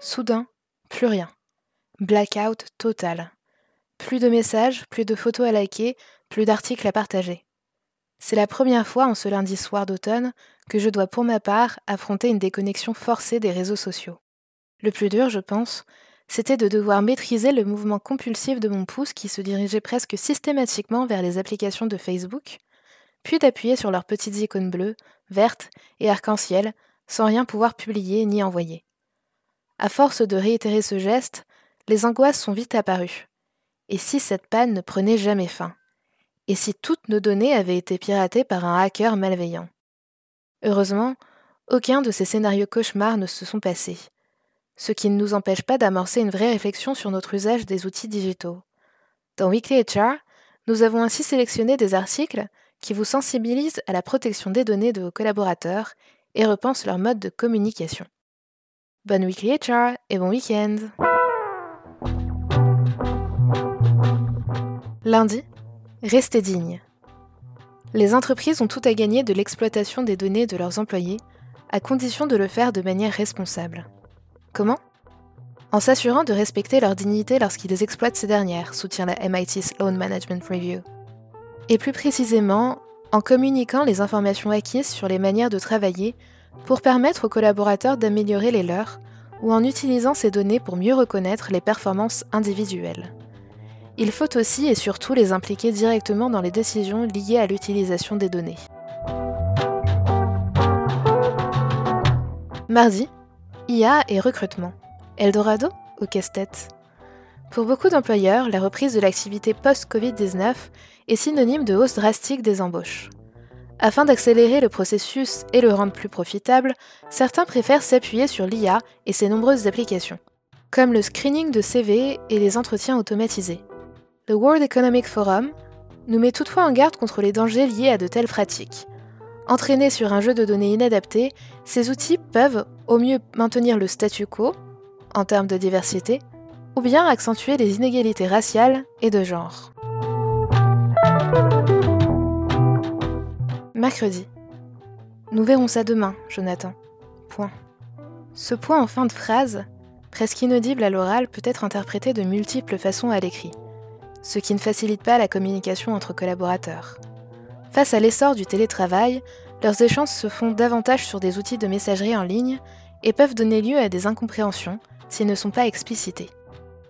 Soudain, plus rien. Blackout total. Plus de messages, plus de photos à liker, plus d'articles à partager. C'est la première fois en ce lundi soir d'automne que je dois pour ma part affronter une déconnexion forcée des réseaux sociaux. Le plus dur, je pense, c'était de devoir maîtriser le mouvement compulsif de mon pouce qui se dirigeait presque systématiquement vers les applications de Facebook, puis d'appuyer sur leurs petites icônes bleues, vertes et arc-en-ciel, sans rien pouvoir publier ni envoyer. À force de réitérer ce geste, les angoisses sont vite apparues. Et si cette panne ne prenait jamais fin? Et si toutes nos données avaient été piratées par un hacker malveillant? Heureusement, aucun de ces scénarios cauchemars ne se sont passés, ce qui ne nous empêche pas d'amorcer une vraie réflexion sur notre usage des outils digitaux. Dans Weekly HR, nous avons ainsi sélectionné des articles qui vous sensibilisent à la protection des données de vos collaborateurs et repensent leur mode de communication. Bonne Weekly HR et bon week-end Lundi, restez digne. Les entreprises ont tout à gagner de l'exploitation des données de leurs employés, à condition de le faire de manière responsable. Comment? En s'assurant de respecter leur dignité lorsqu'ils exploitent ces dernières, soutient la MIT Sloan Management Review. Et plus précisément, en communiquant les informations acquises sur les manières de travailler pour permettre aux collaborateurs d'améliorer les leurs ou en utilisant ces données pour mieux reconnaître les performances individuelles. Il faut aussi et surtout les impliquer directement dans les décisions liées à l'utilisation des données. Mardi, IA et recrutement. Eldorado ou casse-tête? Pour beaucoup d'employeurs, la reprise de l'activité post-Covid-19 est synonyme de hausse drastique des embauches. Afin d'accélérer le processus et le rendre plus profitable, certains préfèrent s'appuyer sur l'IA et ses nombreuses applications, comme le screening de CV et les entretiens automatisés. Le World Economic Forum nous met toutefois en garde contre les dangers liés à de telles pratiques. Entraînés sur un jeu de données inadapté, ces outils peuvent au mieux maintenir le statu quo, en termes de diversité, ou bien accentuer les inégalités raciales et de genre. Mercredi. Nous verrons ça demain, Jonathan. Point. Ce point en fin de phrase, presque inaudible à l'oral, peut être interprété de multiples façons à l'écrit ce qui ne facilite pas la communication entre collaborateurs. Face à l'essor du télétravail, leurs échanges se font davantage sur des outils de messagerie en ligne et peuvent donner lieu à des incompréhensions s'ils ne sont pas explicités.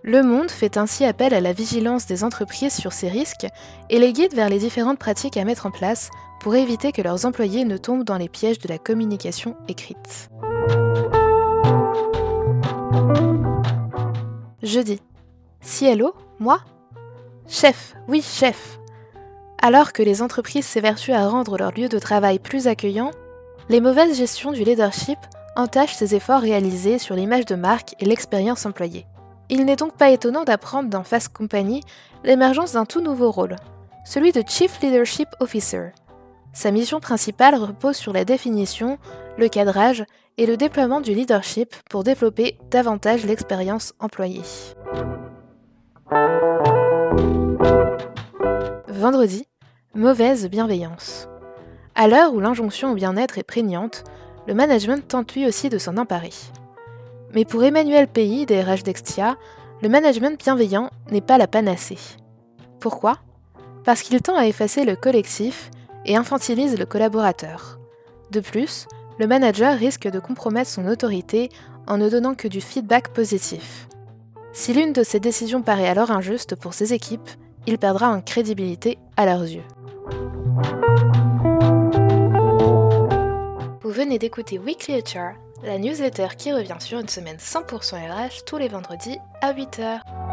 Le Monde fait ainsi appel à la vigilance des entreprises sur ces risques et les guide vers les différentes pratiques à mettre en place pour éviter que leurs employés ne tombent dans les pièges de la communication écrite. Jeudi. Cielo, moi? Chef, oui, chef. Alors que les entreprises s'évertuent à rendre leur lieu de travail plus accueillant, les mauvaises gestions du leadership entachent ces efforts réalisés sur l'image de marque et l'expérience employée. Il n'est donc pas étonnant d'apprendre dans Fast Company l'émergence d'un tout nouveau rôle, celui de Chief Leadership Officer. Sa mission principale repose sur la définition, le cadrage et le déploiement du leadership pour développer davantage l'expérience employée. Vendredi, mauvaise bienveillance. À l'heure où l'injonction au bien-être est prégnante, le management tente lui aussi de s'en emparer. Mais pour Emmanuel Pays des RH Dextia, le management bienveillant n'est pas la panacée. Pourquoi? Parce qu'il tend à effacer le collectif et infantilise le collaborateur. De plus, le manager risque de compromettre son autorité en ne donnant que du feedback positif. Si l'une de ces décisions paraît alors injuste pour ses équipes, il perdra en crédibilité à leurs yeux. Venez d'écouter Weekly HR, la newsletter qui revient sur une semaine 100% RH tous les vendredis à 8h.